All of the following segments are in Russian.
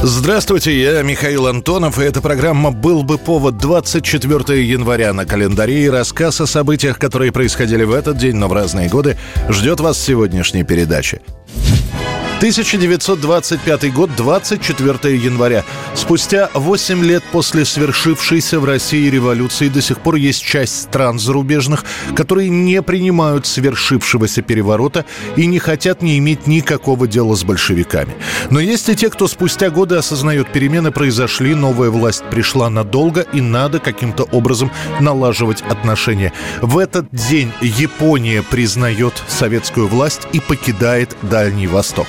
Здравствуйте, я Михаил Антонов, и эта программа «Был бы повод» 24 января на календаре и рассказ о событиях, которые происходили в этот день, но в разные годы, ждет вас сегодняшней передаче. 1925 год, 24 января. Спустя 8 лет после свершившейся в России революции до сих пор есть часть стран зарубежных, которые не принимают свершившегося переворота и не хотят не иметь никакого дела с большевиками. Но есть и те, кто спустя годы осознает, перемены произошли, новая власть пришла надолго и надо каким-то образом налаживать отношения. В этот день Япония признает советскую власть и покидает Дальний Восток.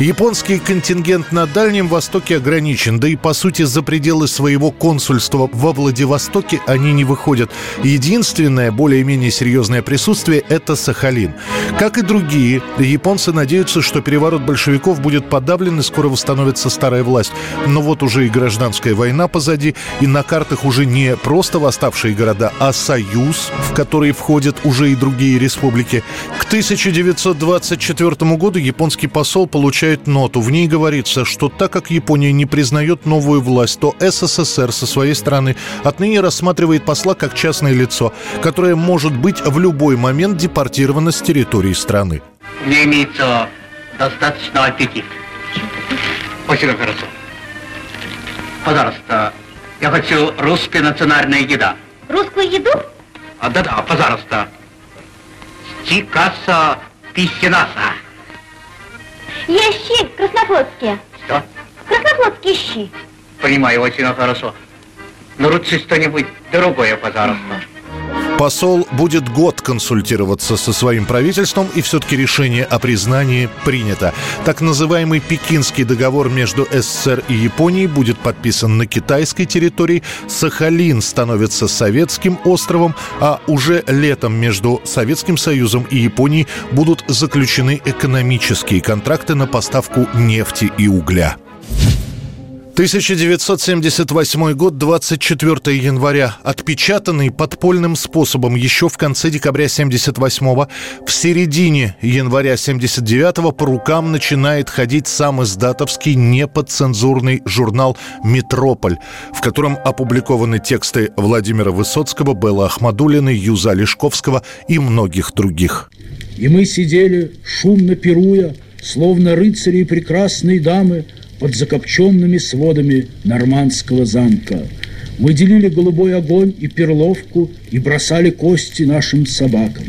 Японский контингент на Дальнем Востоке ограничен, да и по сути за пределы своего консульства во Владивостоке они не выходят. Единственное более-менее серьезное присутствие – это Сахалин. Как и другие, японцы надеются, что переворот большевиков будет подавлен и скоро восстановится старая власть. Но вот уже и гражданская война позади, и на картах уже не просто восставшие города, а союз, в который входят уже и другие республики. К 1924 году японский посол получает ноту. В ней говорится, что так как Япония не признает новую власть, то СССР со своей стороны отныне рассматривает посла как частное лицо, которое может быть в любой момент депортировано с территории страны. Мне имеется достаточно аппетит. Очень хорошо. Пожалуйста, я хочу русская национальная еда. Русскую еду? А, да-да, пожалуйста. Стикаса писинаса. Есть щи краснофлотские. Что? Краснофлотские щи. Понимаю, очень хорошо. Но лучше что-нибудь другое, пожалуйста. Посол будет год консультироваться со своим правительством, и все-таки решение о признании принято. Так называемый Пекинский договор между СССР и Японией будет подписан на китайской территории. Сахалин становится советским островом, а уже летом между Советским Союзом и Японией будут заключены экономические контракты на поставку нефти и угля. 1978 год, 24 января. Отпечатанный подпольным способом еще в конце декабря 78-го, в середине января 79-го по рукам начинает ходить сам издатовский неподцензурный журнал «Метрополь», в котором опубликованы тексты Владимира Высоцкого, Беллы Ахмадулиной, Юза Лешковского и многих других. И мы сидели, шумно пируя, словно рыцари и прекрасные дамы, под закопченными сводами нормандского замка. Мы делили голубой огонь и перловку и бросали кости нашим собакам.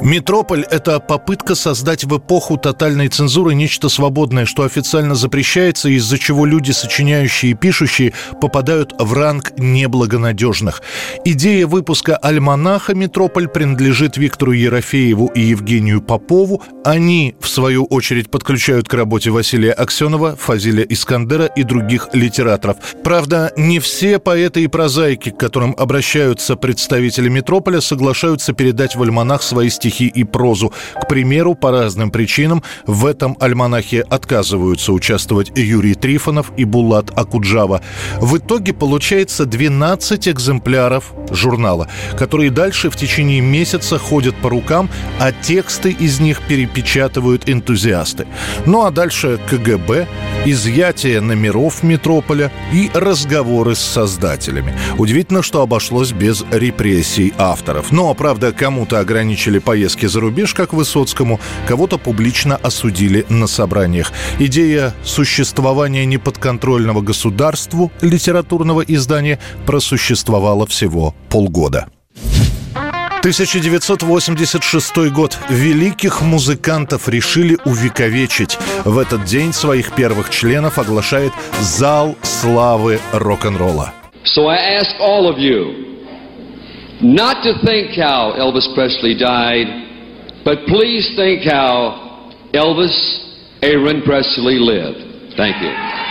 Метрополь – это попытка создать в эпоху тотальной цензуры нечто свободное, что официально запрещается, из-за чего люди, сочиняющие и пишущие, попадают в ранг неблагонадежных. Идея выпуска альманаха «Метрополь» принадлежит Виктору Ерофееву и Евгению Попову. Они, в свою очередь, подключают к работе Василия Аксенова, Фазиля Искандера и других литераторов. Правда, не все поэты и прозаики, к которым обращаются представители «Метрополя», соглашаются передать в альманах свои стихи стихи и прозу. К примеру, по разным причинам в этом альманахе отказываются участвовать Юрий Трифонов и Булат Акуджава. В итоге получается 12 экземпляров журнала, которые дальше в течение месяца ходят по рукам, а тексты из них перепечатывают энтузиасты. Ну а дальше КГБ, изъятие номеров метрополя и разговоры с создателями. Удивительно, что обошлось без репрессий авторов. Но, правда, кому-то ограничили поездки за рубеж, как Высоцкому, кого-то публично осудили на собраниях. Идея существования неподконтрольного государству литературного издания просуществовала всего полгода. 1986 год. Великих музыкантов решили увековечить. В этот день своих первых членов оглашает Зал славы рок-н-ролла. So I ask all of you not to think how Elvis Presley died, but please think how Elvis Aaron Presley lived. Thank you.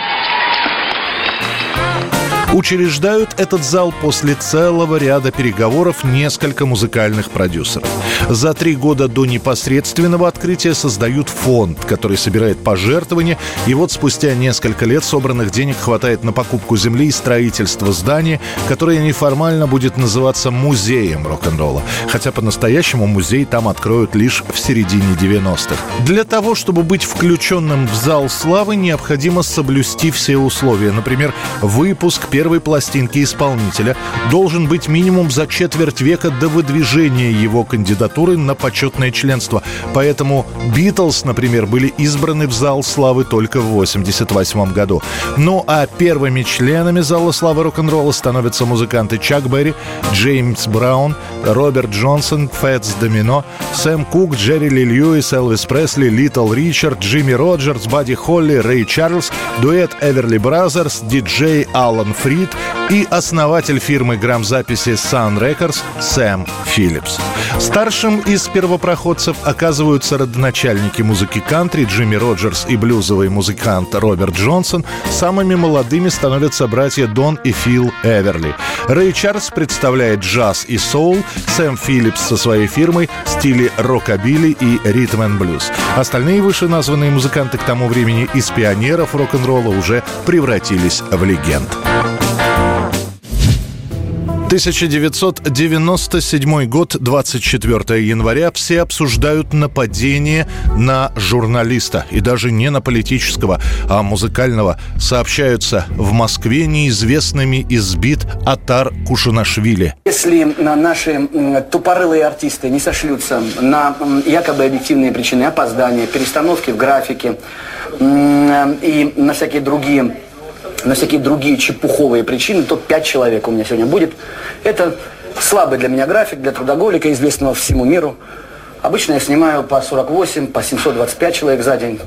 Учреждают этот зал после целого ряда переговоров несколько музыкальных продюсеров. За три года до непосредственного открытия создают фонд, который собирает пожертвования, и вот спустя несколько лет собранных денег хватает на покупку земли и строительство здания, которое неформально будет называться музеем рок-н-ролла, хотя по-настоящему музей там откроют лишь в середине 90-х. Для того, чтобы быть включенным в зал славы, необходимо соблюсти все условия. Например, выпуск первой пластинки исполнителя должен быть минимум за четверть века до выдвижения его кандидатуры на почетное членство. Поэтому Битлз, например, были избраны в зал славы только в 88 году. Ну а первыми членами зала славы рок-н-ролла становятся музыканты Чак Берри, Джеймс Браун, Роберт Джонсон, Фэтс Домино, Сэм Кук, Джерри Ли Льюис, Элвис Пресли, Литл Ричард, Джимми Роджерс, Бадди Холли, Рэй Чарльз, дуэт Эверли Бразерс, диджей Алан Фрид и основатель фирмы грамзаписи Sun Records Сэм Филлипс. Старшим из первопроходцев оказываются родоначальники музыки кантри Джимми Роджерс и блюзовый музыкант Роберт Джонсон. Самыми молодыми становятся братья Дон и Фил Эверли. Рэй Чарльз представляет джаз и соул, Сэм Филлипс со своей фирмой в стиле рокобили и ритм and блюз. Остальные вышеназванные музыканты к тому времени из пионеров рок-н-ролла уже превратились в легенд. 1997 год, 24 января. Все обсуждают нападение на журналиста. И даже не на политического, а музыкального. Сообщаются, в Москве неизвестными избит Атар Кушанашвили. Если наши тупорылые артисты не сошлются на якобы объективные причины опоздания, перестановки в графике и на всякие другие на всякие другие чепуховые причины, то 5 человек у меня сегодня будет. Это слабый для меня график, для трудоголика, известного всему миру. Обычно я снимаю по 48, по 725 человек за день.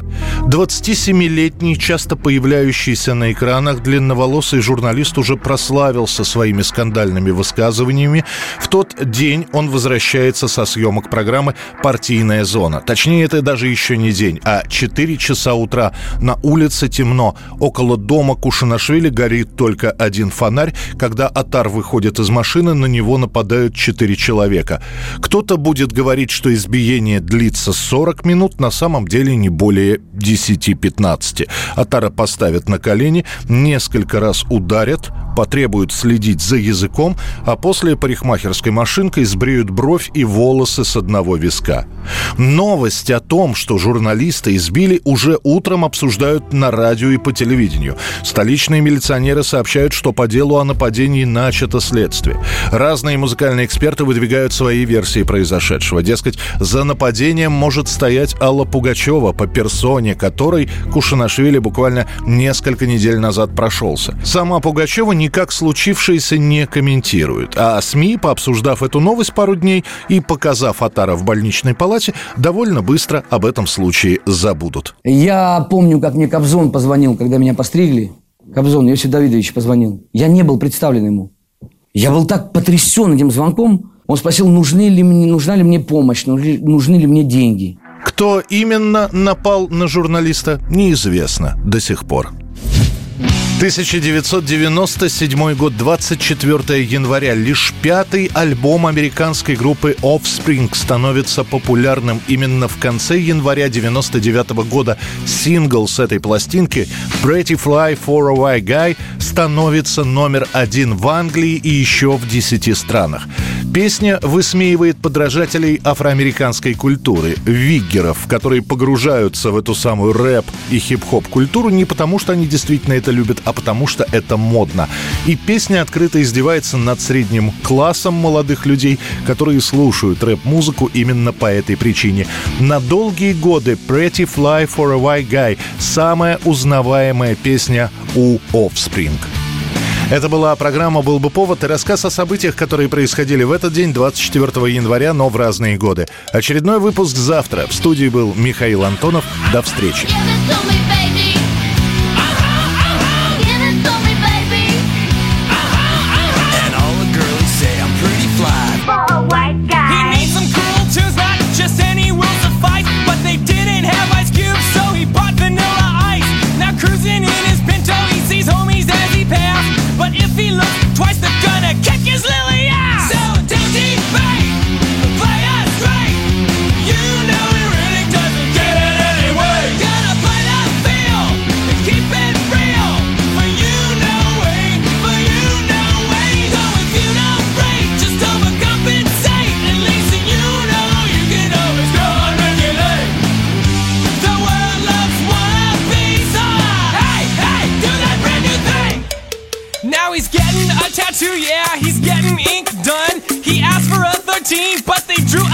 27-летний, часто появляющийся на экранах длинноволосый журналист уже прославился своими скандальными высказываниями. В тот день он возвращается со съемок программы «Партийная зона». Точнее, это даже еще не день, а 4 часа утра. На улице темно. Около дома Кушанашвили горит только один фонарь. Когда Атар выходит из машины, на него нападают 4 человека. Кто-то будет говорить, что избиение длится 40 минут, на самом деле не более 10-15. Атара поставят на колени, несколько раз ударят, потребуют следить за языком, а после парикмахерской машинкой сбреют бровь и волосы с одного виска. Новость о том, что журналиста избили, уже утром обсуждают на радио и по телевидению. Столичные милиционеры сообщают, что по делу о нападении начато следствие. Разные музыкальные эксперты выдвигают свои версии произошедшего. Дескать, за нападением может стоять Алла Пугачева, по персоне которой Кушанашвили буквально несколько недель назад прошелся. Сама Пугачева никак случившееся не комментирует, а СМИ, пообсуждав эту новость пару дней и показав Атара в больничной палате, довольно быстро об этом случае забудут. Я помню, как мне Кобзон позвонил, когда меня постригли. Кобзон, Иосиф Давидович позвонил. Я не был представлен ему. Я был так потрясен этим звонком, он спросил, нужны ли мне, нужна ли мне помощь, нужны, ли мне деньги. Кто именно напал на журналиста, неизвестно до сих пор. 1997 год, 24 января. Лишь пятый альбом американской группы Offspring становится популярным именно в конце января 99 года. Сингл с этой пластинки Pretty Fly for a White Guy становится номер один в Англии и еще в 10 странах. Песня высмеивает подражателей афроамериканской культуры, виггеров, которые погружаются в эту самую рэп и хип-хоп культуру не потому, что они действительно это любят, а потому что это модно. И песня открыто издевается над средним классом молодых людей, которые слушают рэп-музыку именно по этой причине. На долгие годы Pretty Fly for a White Guy – самая узнаваемая песня у Offspring. Это была программа «Был бы повод» и рассказ о событиях, которые происходили в этот день, 24 января, но в разные годы. Очередной выпуск завтра. В студии был Михаил Антонов. До встречи.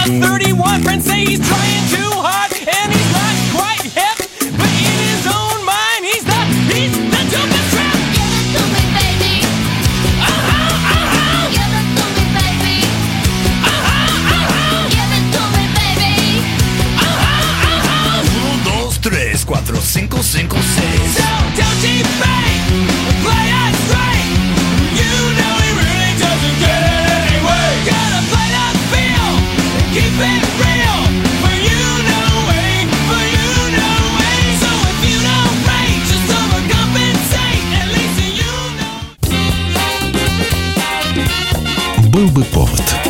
31 friends say he's trying to Был бы повод.